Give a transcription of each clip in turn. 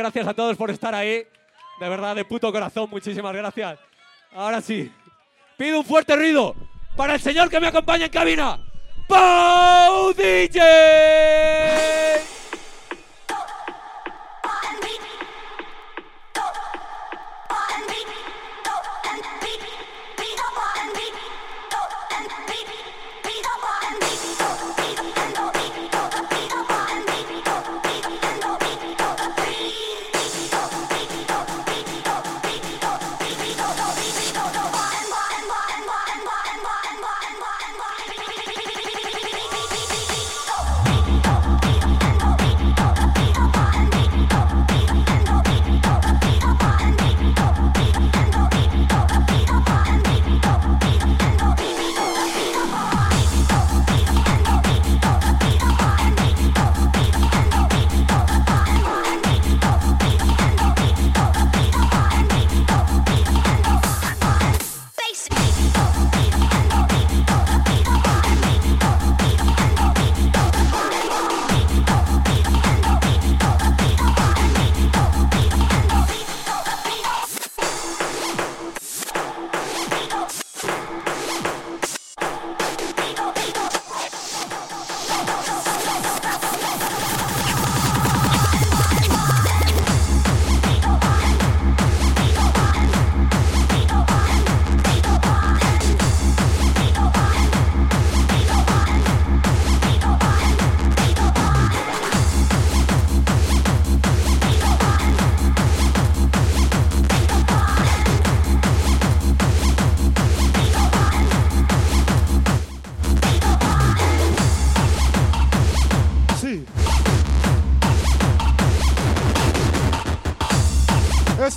gracias a todos por estar ahí. De verdad, de puto corazón, muchísimas gracias. Ahora sí, pido un fuerte ruido para el señor que me acompaña en cabina, Pau DJ.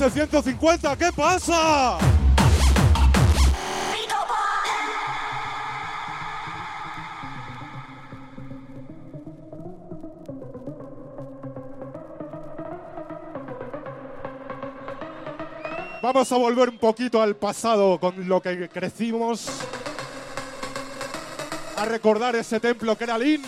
Es el 150, ¿qué pasa? Vamos a volver un poquito al pasado con lo que crecimos. A recordar ese templo que era Lin.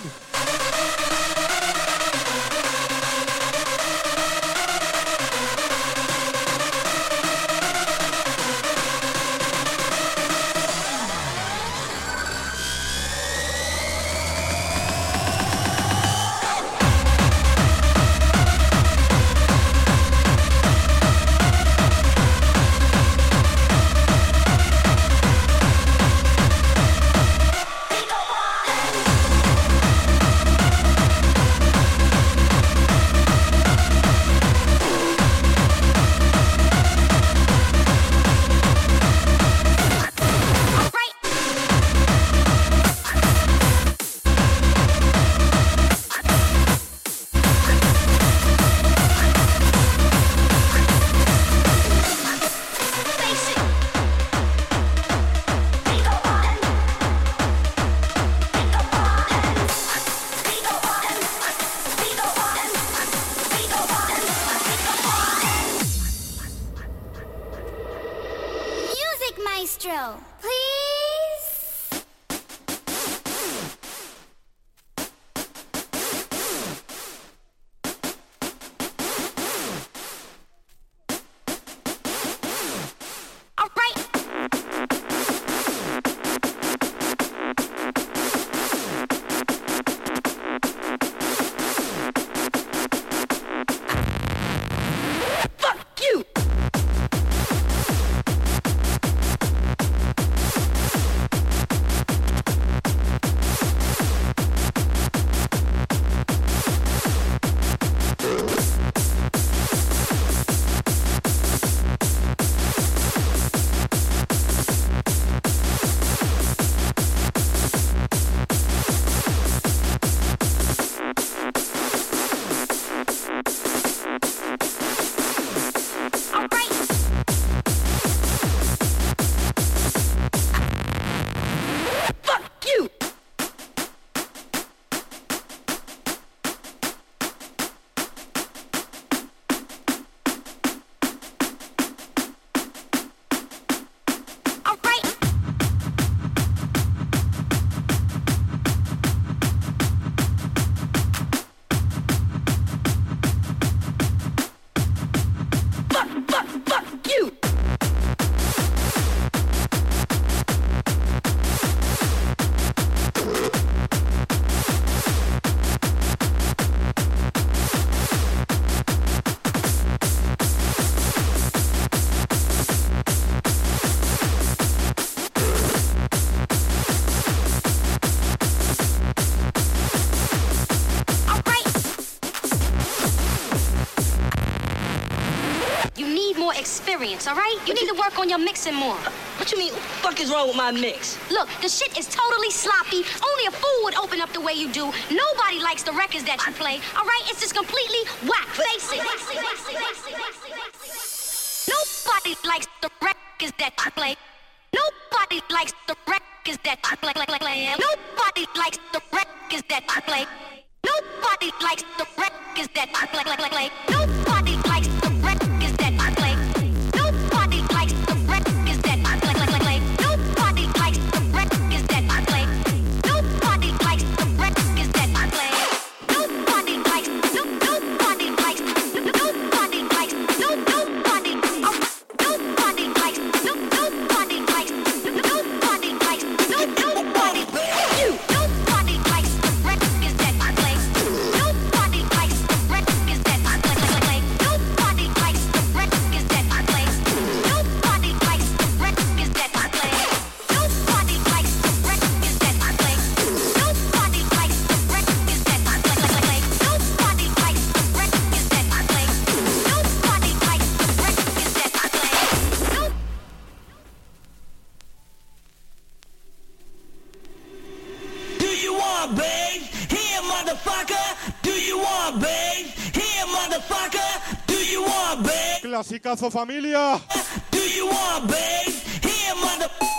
all right? You need to work on your mixing more. What you mean, what the fuck is wrong with my mix? Look, the shit is totally sloppy. Only a fool would open up the way you do. Nobody likes the records that you play, all right? It's just completely whack. But, face it. want babes? Here, motherfucker. Do you want babes? Here, motherfucker. Do you want? Clasicazo familia. Do you want babe? Here, motherfucker.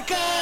America!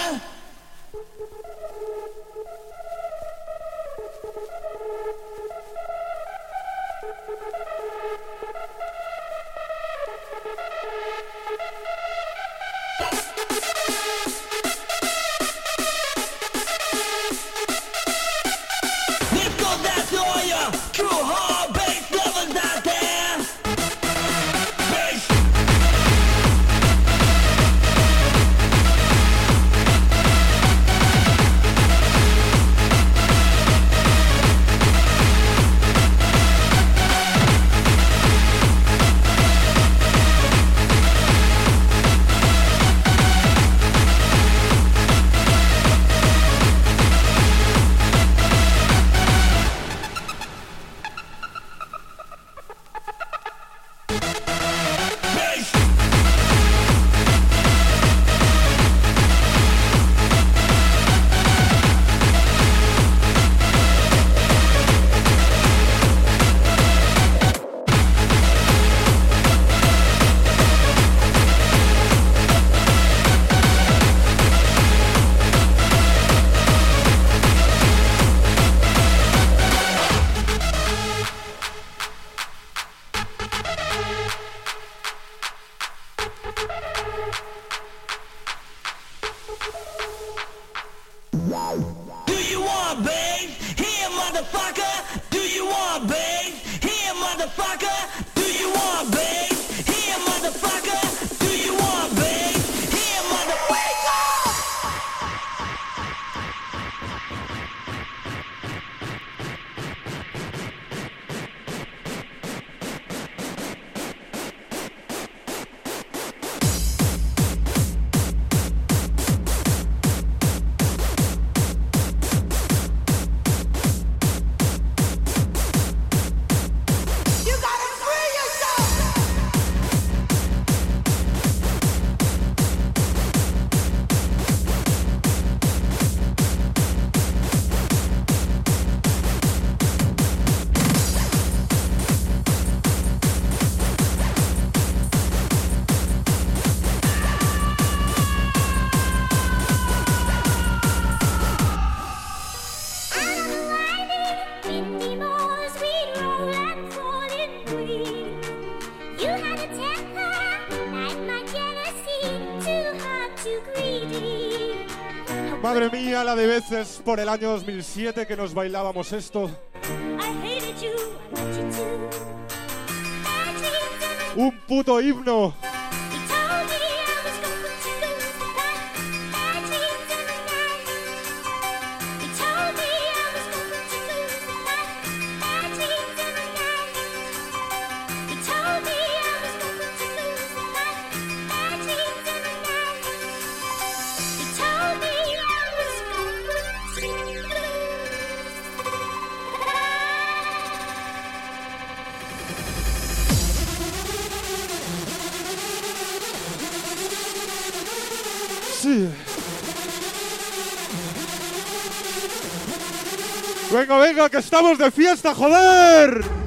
Madre mía, la de veces por el año 2007 que nos bailábamos esto. Un puto himno. Que estamos de fiesta, joder.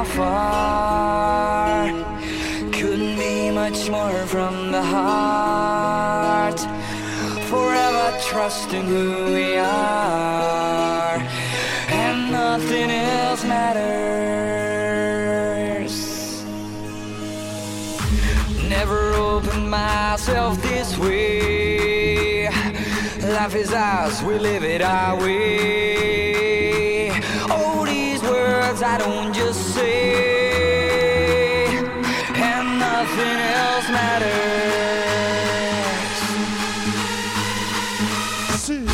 How far. Couldn't be much more from the heart. Forever trusting who we are, and nothing else matters. Never opened myself this way. Life is ours, we live it our way. I don't just and nothing else matters. Sí.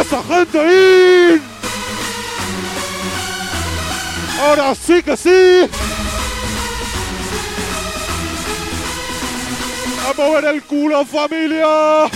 ¡Esa gente ahí! Ahora sí que sí. A mover el culo, familia.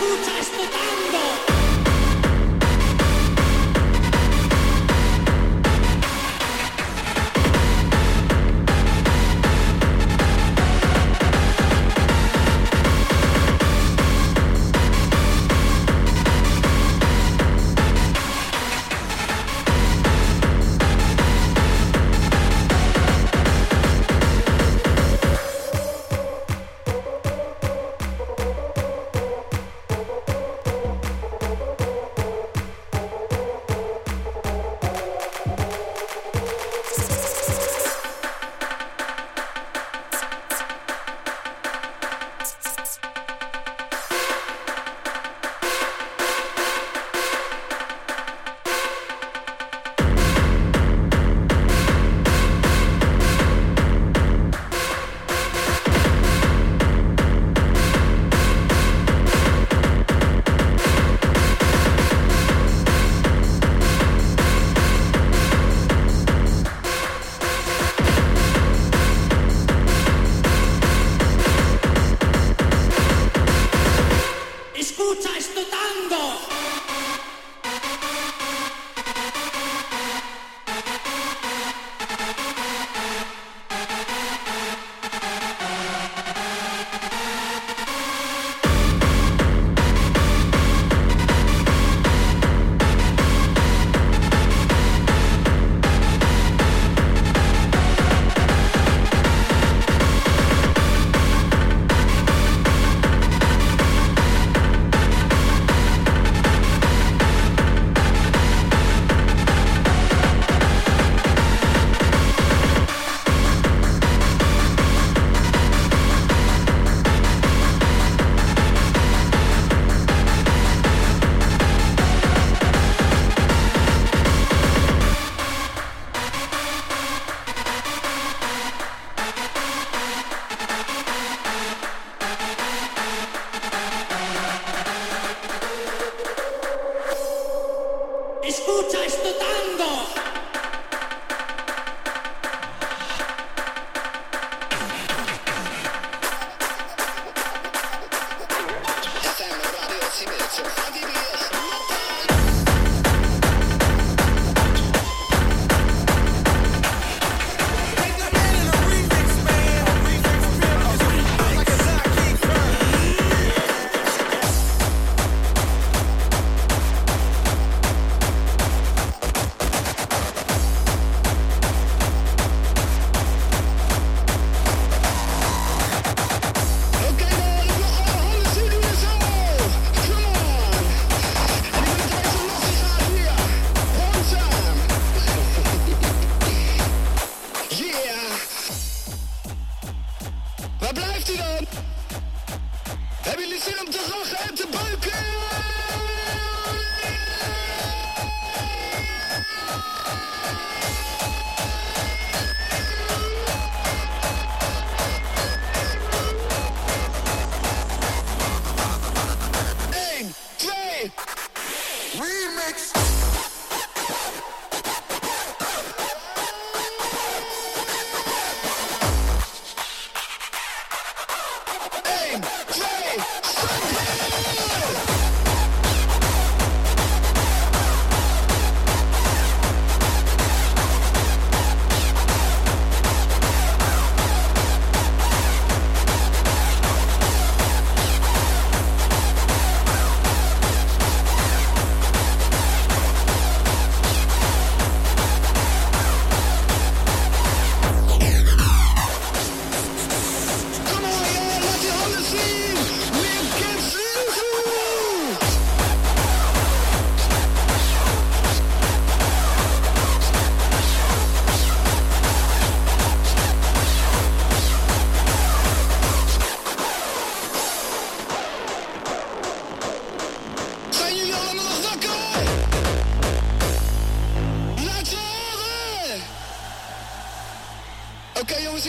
Escucha este tango.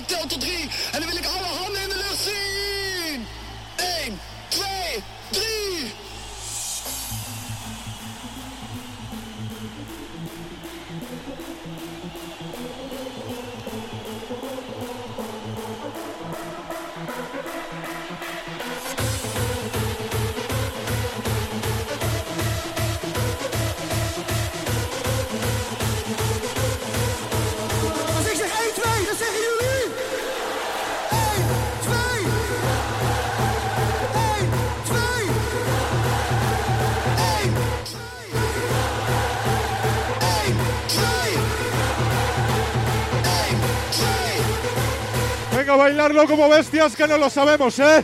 Claude como bestias que no lo sabemos, ¿eh?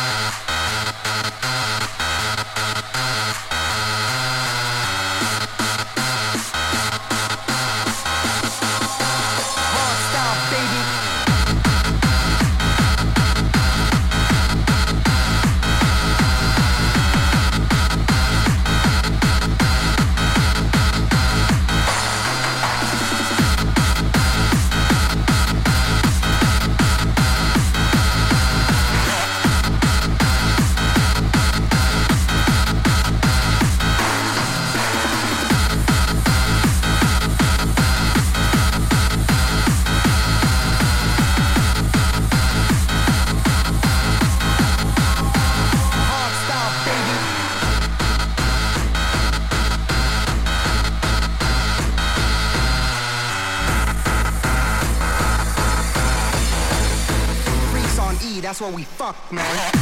We fuck, man.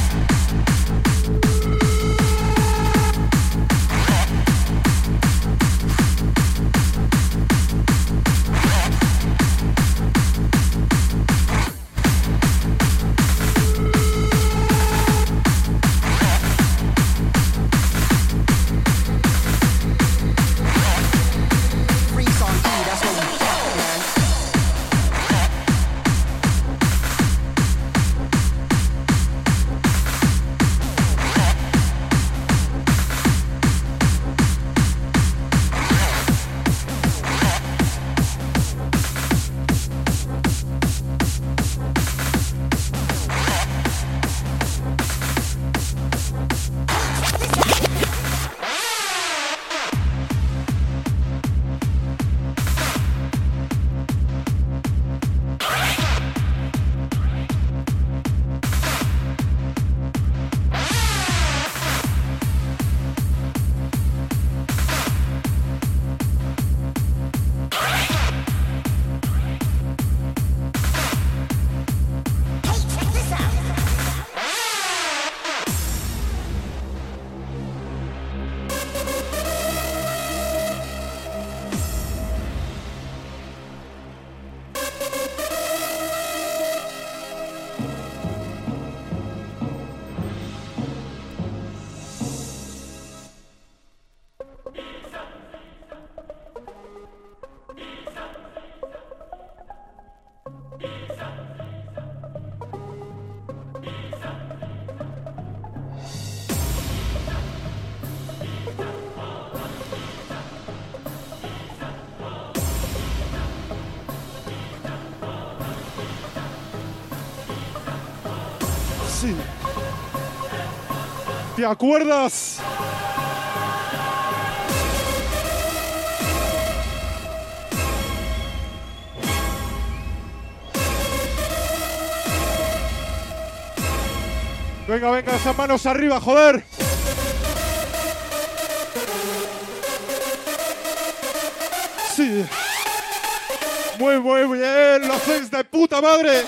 ¿Te acuerdas? Venga, venga, esas manos arriba, joder. Sí. Muy, muy bien, lo hacéis de puta madre.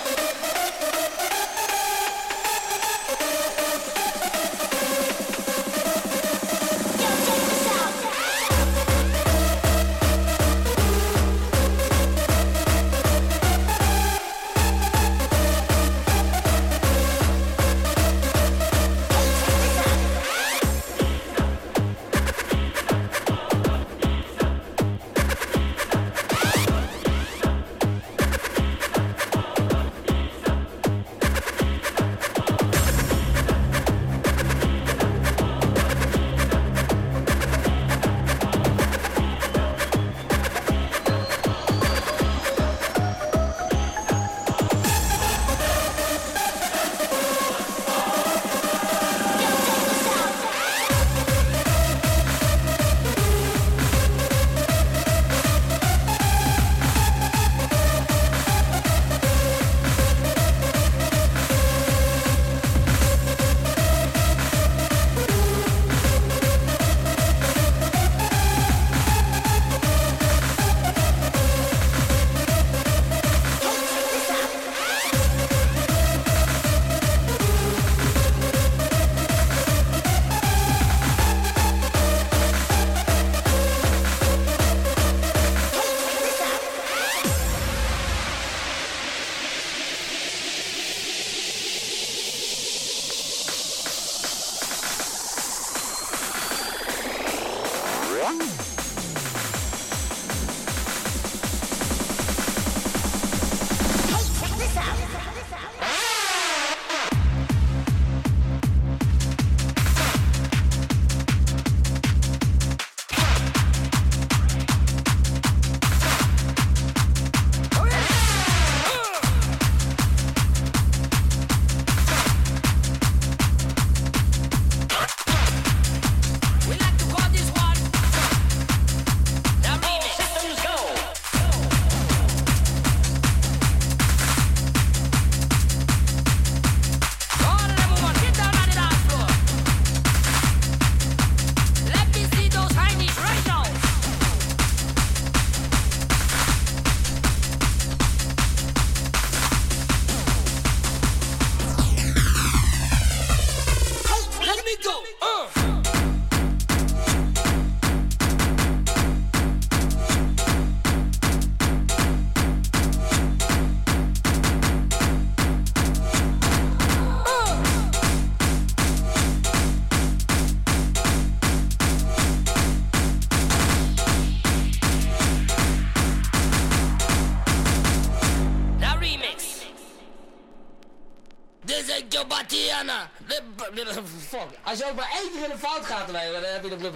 Als je ook maar één keer in de fout gaat, dan heb je de blub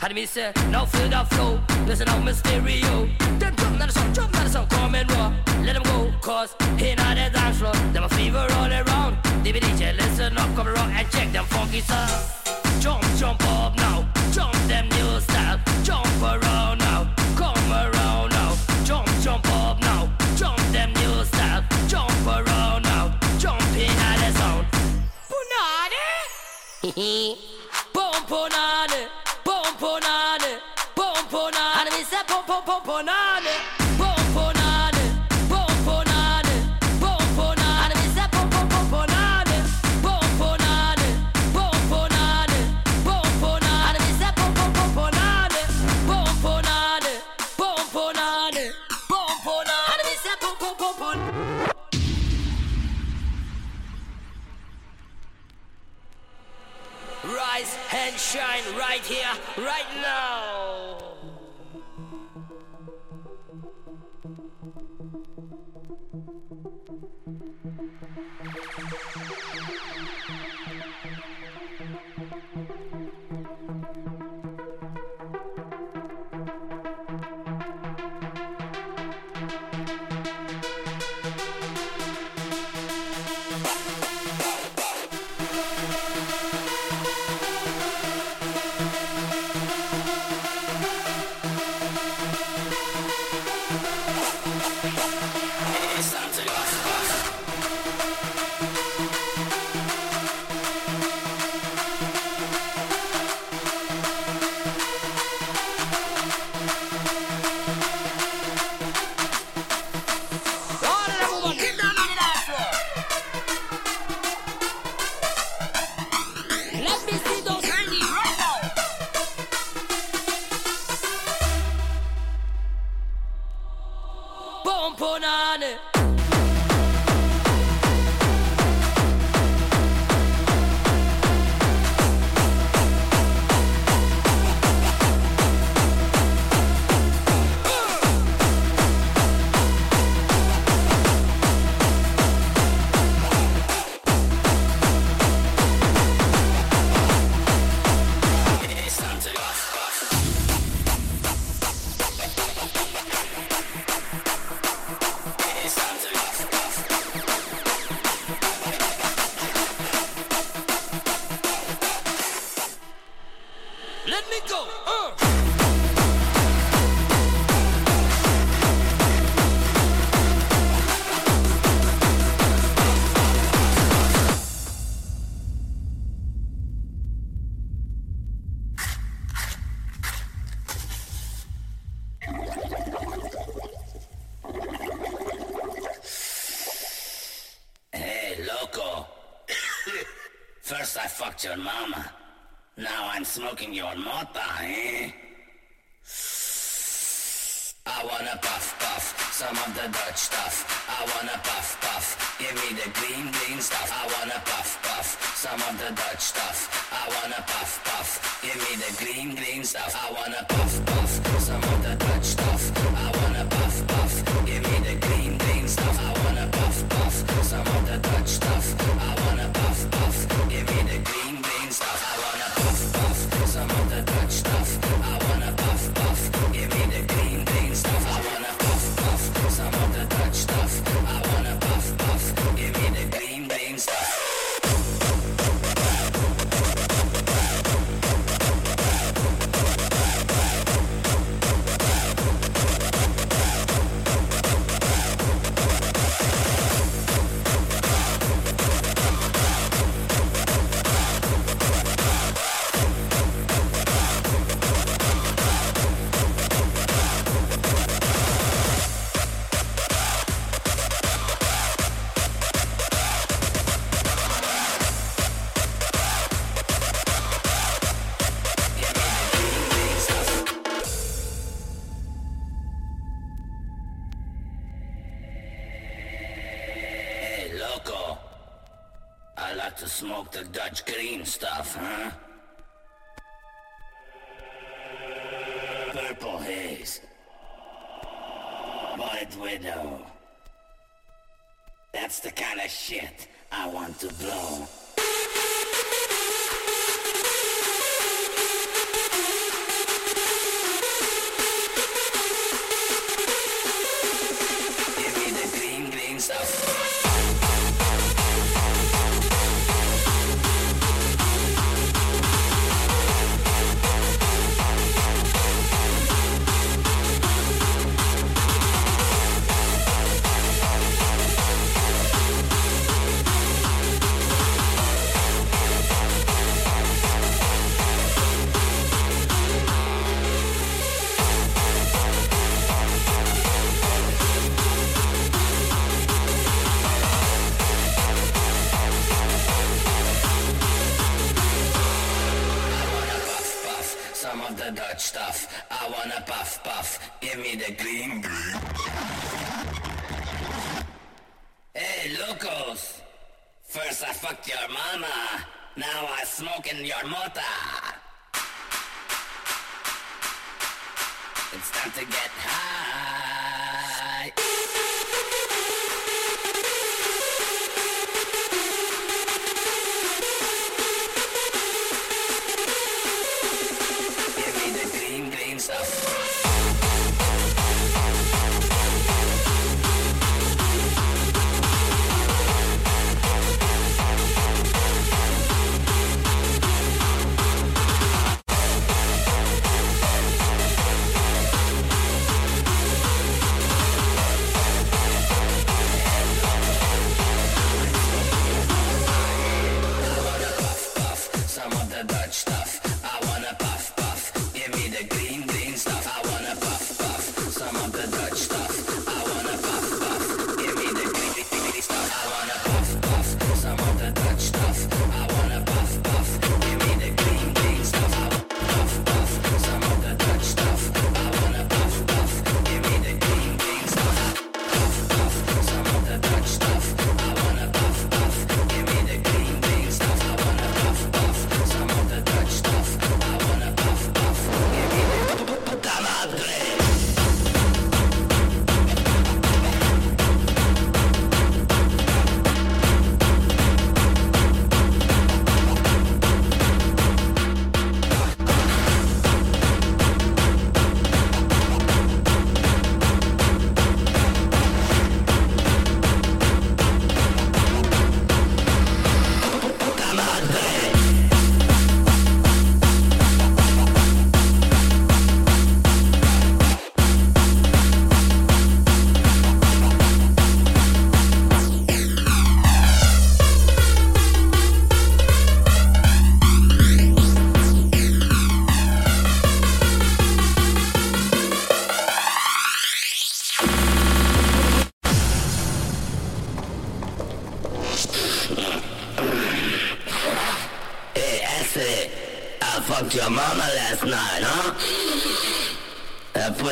Had me say, now feel that flow, listen out my stereo. Them jump not a song, jump not a song, come and raw. Let them go, cause here now the dance floor. Them a fever all around, DBDJ listen up, come around and check them funky sounds. Jump, jump up now, jump them new style. Jump around now, come around now. Jump, jump up now. pomponane, pomponane, pomponane. And me say pom pom pom pomponane. shine right here, right now.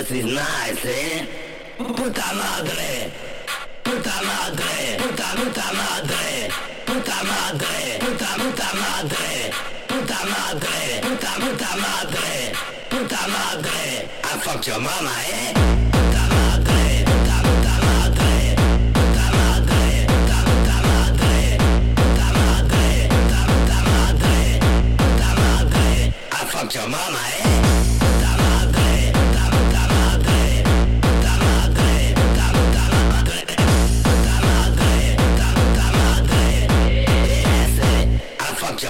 decir nada, ¿eh? Puta madre, puta madre, puta puta madre, puta madre, puta puta madre, puta madre, puta puta madre, puta madre. I fuck your mama, eh? Puta madre, puta puta madre, puta madre, puta puta madre, puta madre, puta puta madre, puta madre. I fucked your mama, eh?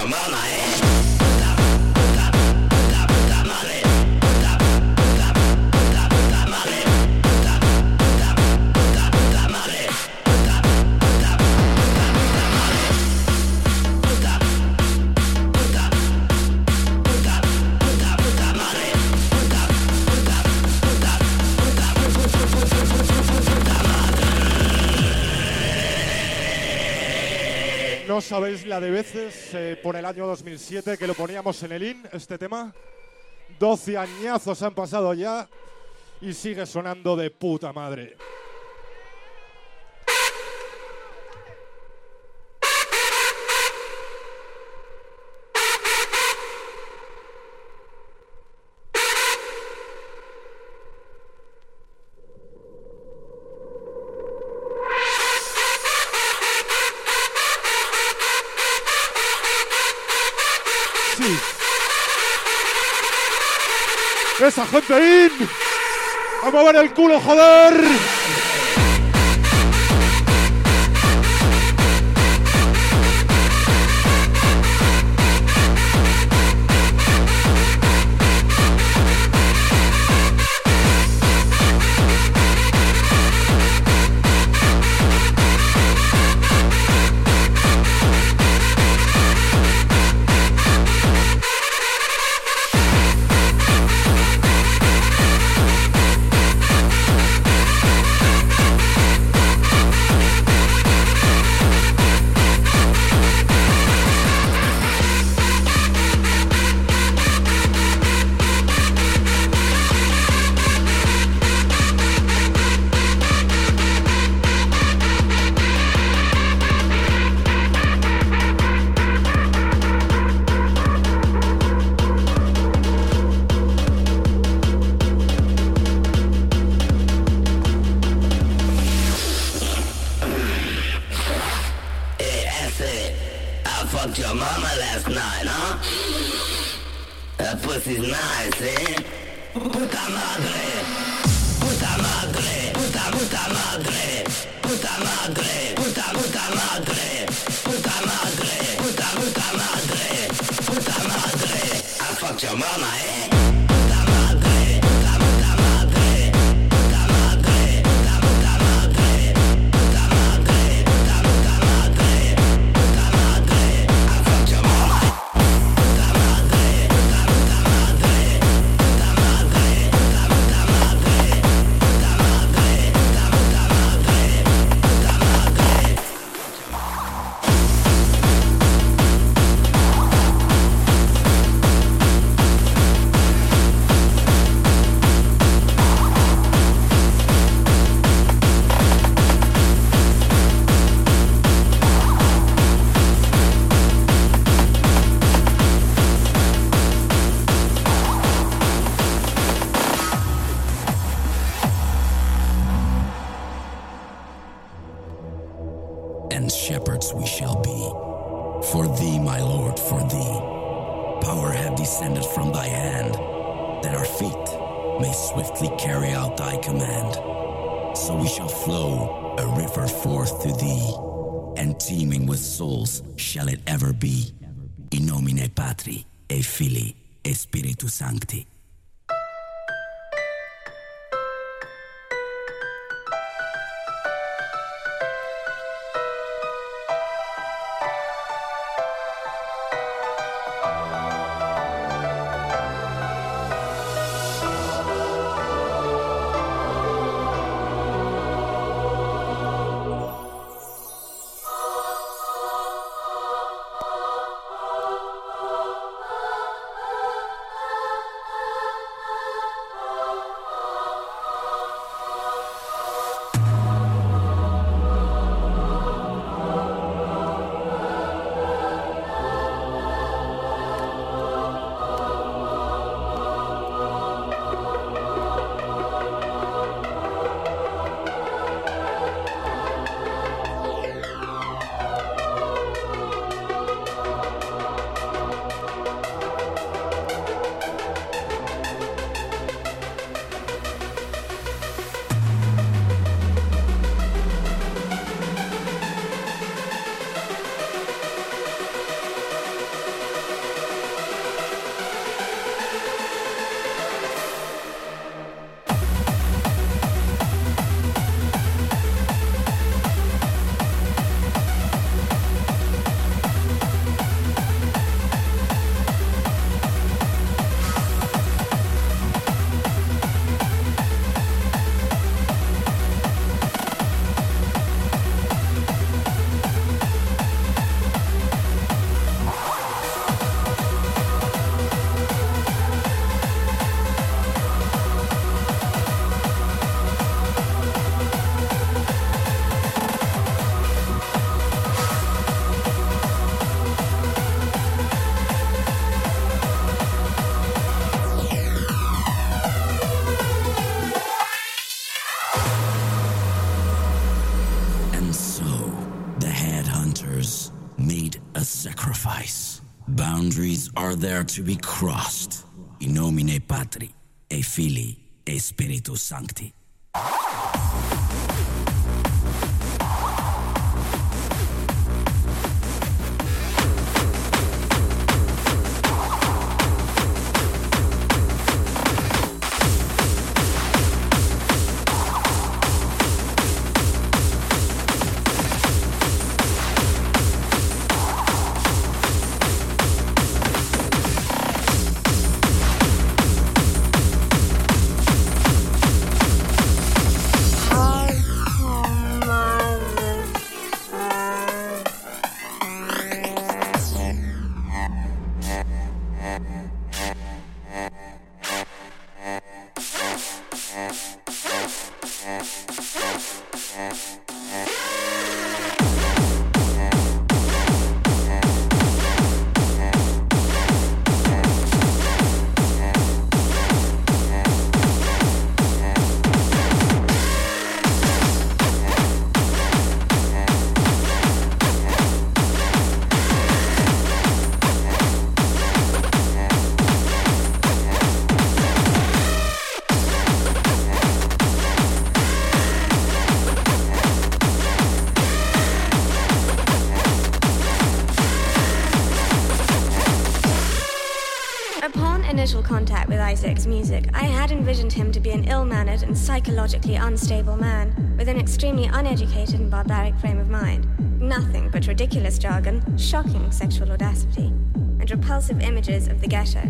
Amana. sabéis la de veces eh, por el año 2007 que lo poníamos en el IN, este tema. 12 añazos han pasado ya y sigue sonando de puta madre. esa gente in. ¡A mover el culo, joder! are there to be crossed. In nomine Patri, et Filii, et Spiritus Sancti. Contact with Isaac's music, I had envisioned him to be an ill mannered and psychologically unstable man with an extremely uneducated and barbaric frame of mind. Nothing but ridiculous jargon, shocking sexual audacity, and repulsive images of the ghetto.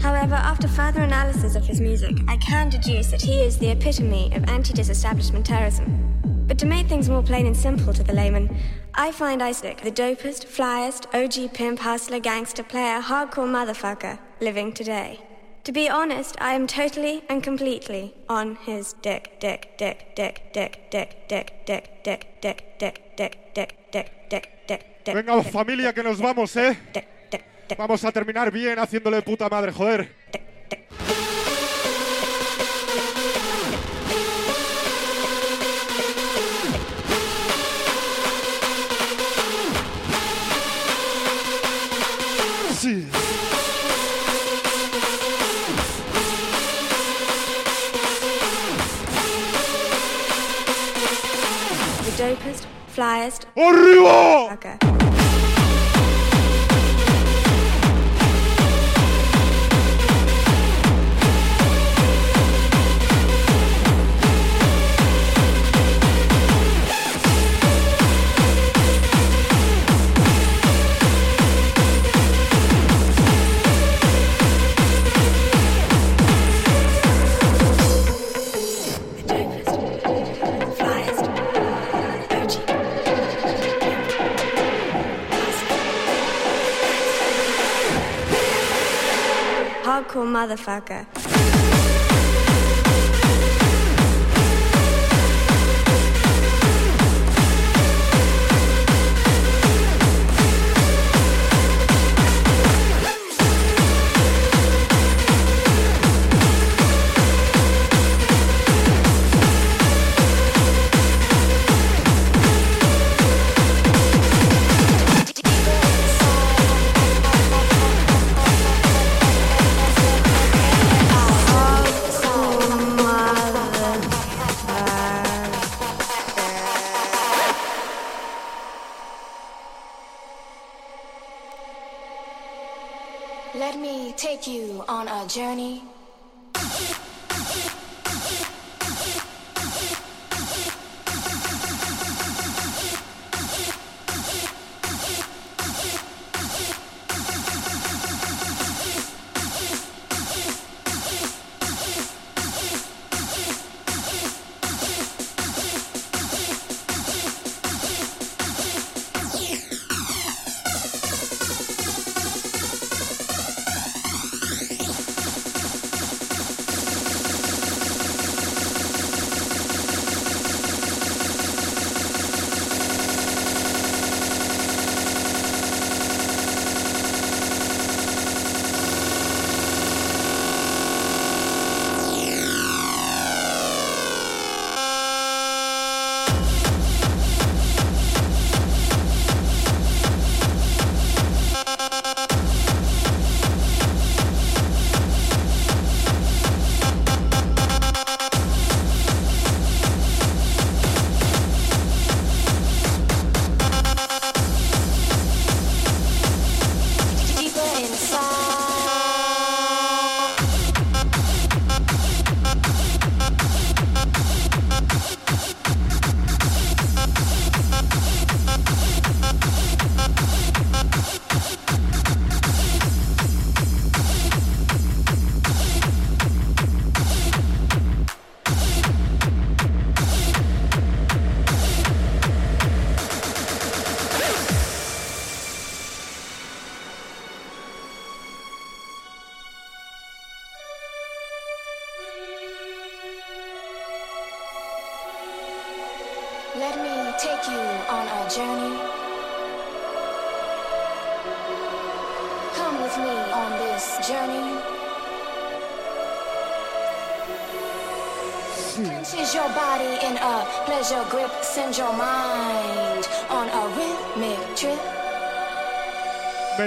However, after further analysis of his music, I can deduce that he is the epitome of anti disestablishment terrorism. But to make things more plain and simple to the layman, I find Isaac the dopest, flyest, OG pimp, hustler, gangster, player, hardcore motherfucker living today. To be honest, I am totally and completely on his dick, dick, dick, dick, dick, dick, dick, dick, dick, dick, dick, dick, dick, dick, dick, dick, dick. Venga, familia, que nos vamos, ¿eh? Vamos a terminar bien haciéndole puta madre, joder. Sí. Dopest, flyest, ¡Arriba! motherfucker. Motherfucker.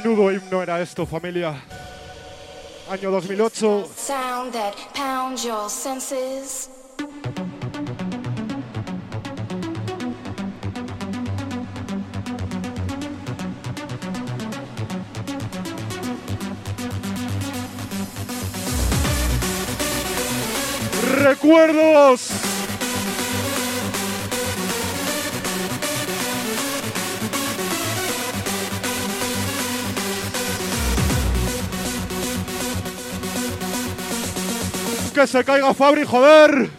Menudo himno era esto, familia. Año 2008. Recuerdos. se caiga Fabri, joder.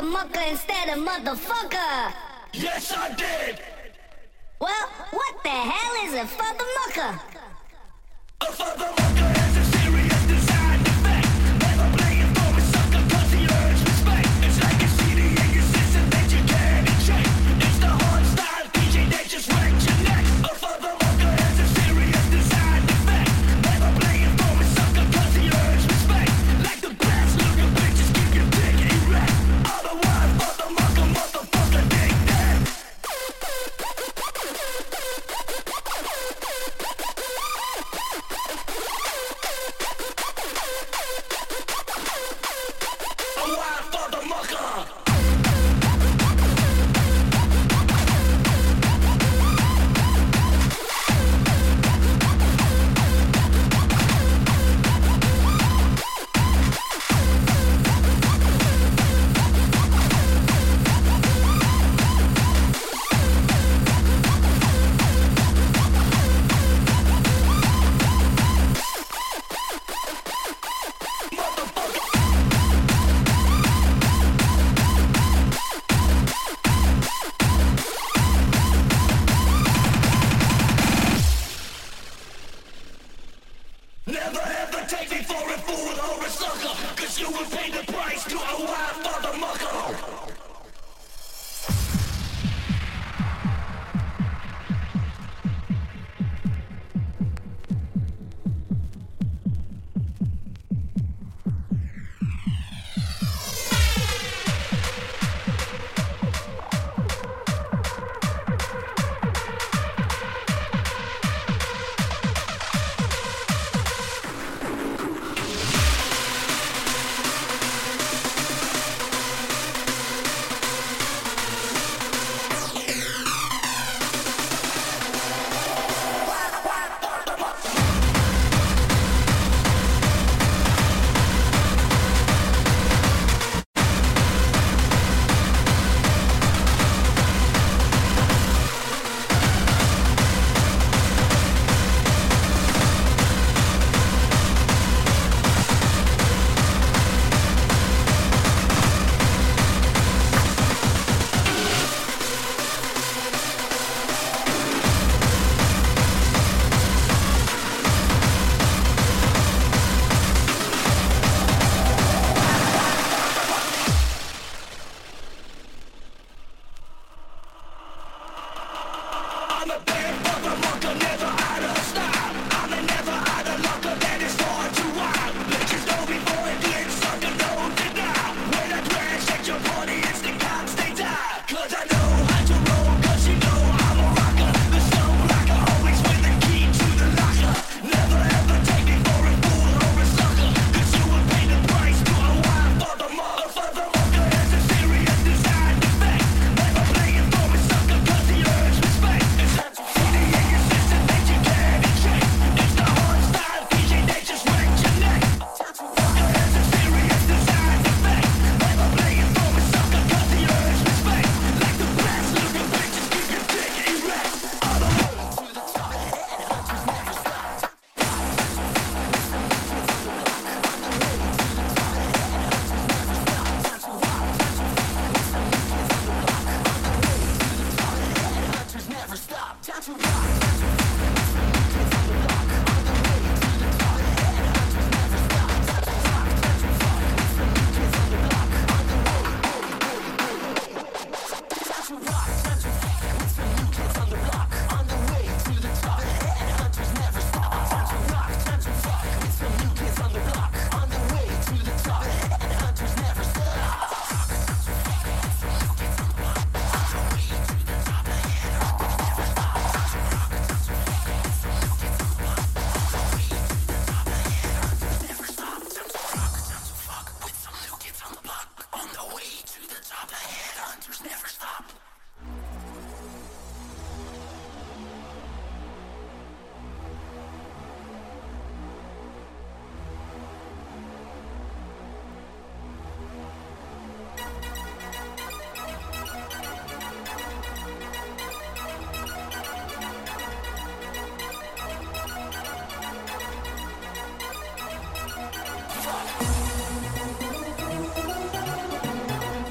mother mucker instead of motherfucker. Yes, I did. Well, what the hell is a father mucker? A further mucker.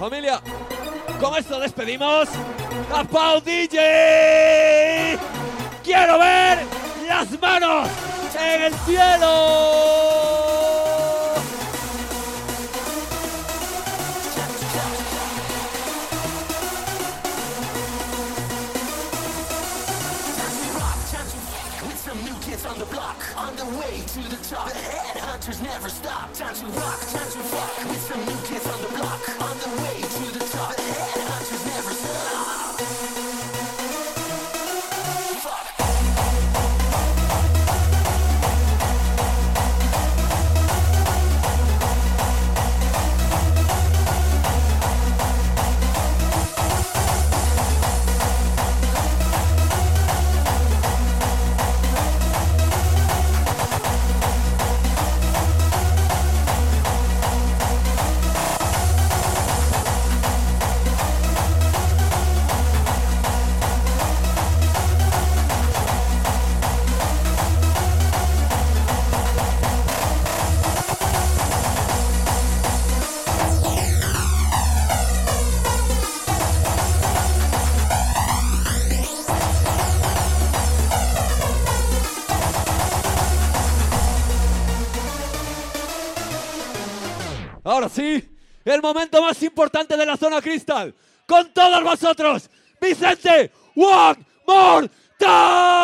familia. Con esto despedimos. Tapao DJ. Quiero ver las manos en el cielo. on the way to the top. dancers never stop. Time to rock, time to fuck. With some new kids on the block. On the way to the top. The headhunters never stop. Sí, el momento más importante de la zona cristal. Con todos vosotros, Vicente, one more time.